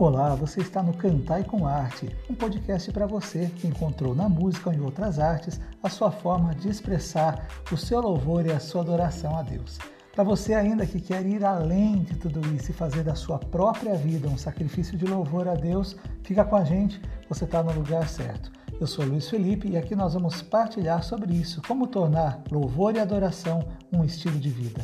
Olá, você está no Cantai com Arte, um podcast para você que encontrou na música ou em outras artes a sua forma de expressar o seu louvor e a sua adoração a Deus. Para você ainda que quer ir além de tudo isso e fazer da sua própria vida um sacrifício de louvor a Deus, fica com a gente, você está no lugar certo. Eu sou Luiz Felipe e aqui nós vamos partilhar sobre isso, como tornar louvor e adoração um estilo de vida.